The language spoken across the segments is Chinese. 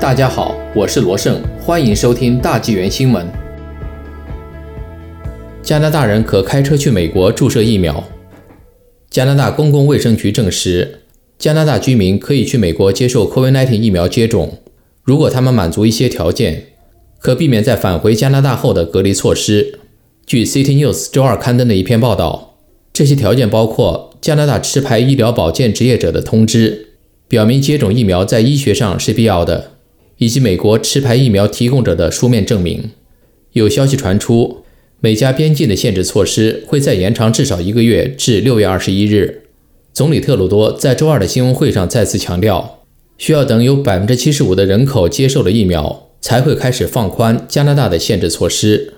大家好，我是罗胜，欢迎收听大纪元新闻。加拿大人可开车去美国注射疫苗。加拿大公共卫生局证实，加拿大居民可以去美国接受 COVID-19 疫苗接种，如果他们满足一些条件，可避免在返回加拿大后的隔离措施。据 City News 周二刊登的一篇报道，这些条件包括加拿大持牌医疗保健职业者的通知，表明接种疫苗在医学上是必要的。以及美国持牌疫苗提供者的书面证明。有消息传出，美加边境的限制措施会再延长至少一个月，至六月二十一日。总理特鲁多在周二的新闻会上再次强调，需要等有百分之七十五的人口接受了疫苗，才会开始放宽加拿大的限制措施。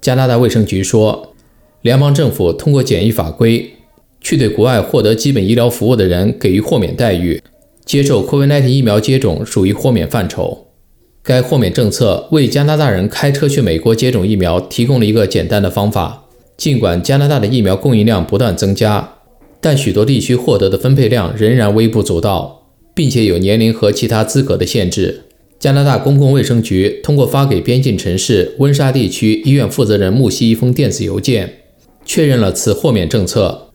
加拿大卫生局说，联邦政府通过检疫法规，去对国外获得基本医疗服务的人给予豁免待遇。接受 COVID-19 疫苗接种属于豁免范畴。该豁免政策为加拿大人开车去美国接种疫苗提供了一个简单的方法。尽管加拿大的疫苗供应量不断增加，但许多地区获得的分配量仍然微不足道，并且有年龄和其他资格的限制。加拿大公共卫生局通过发给边境城市温莎地区医院负责人穆西一封电子邮件，确认了此豁免政策。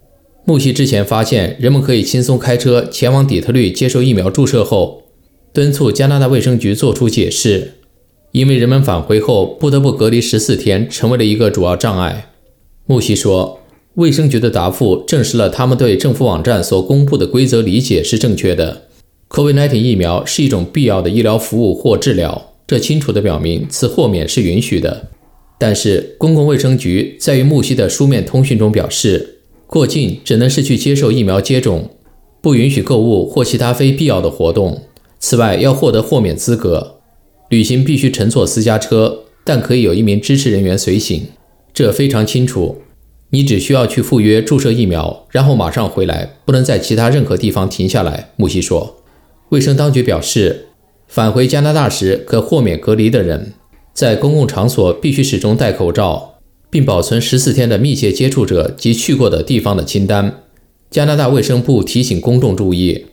穆西之前发现人们可以轻松开车前往底特律接受疫苗注射后，敦促加拿大卫生局作出解释，因为人们返回后不得不隔离十四天，成为了一个主要障碍。穆西说，卫生局的答复证实了他们对政府网站所公布的规则理解是正确的。COVID-19 疫苗是一种必要的医疗服务或治疗，这清楚地表明此豁免是允许的。但是，公共卫生局在与穆西的书面通讯中表示。过境只能是去接受疫苗接种，不允许购物或其他非必要的活动。此外，要获得豁免资格，旅行必须乘坐私家车，但可以有一名支持人员随行。这非常清楚。你只需要去赴约注射疫苗，然后马上回来，不能在其他任何地方停下来。穆西说。卫生当局表示，返回加拿大时可豁免隔离的人，在公共场所必须始终戴口罩。并保存十四天的密切接触者及去过的地方的清单。加拿大卫生部提醒公众注意：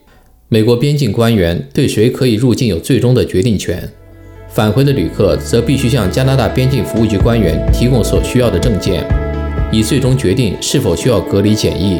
美国边境官员对谁可以入境有最终的决定权，返回的旅客则必须向加拿大边境服务局官员提供所需要的证件，以最终决定是否需要隔离检疫。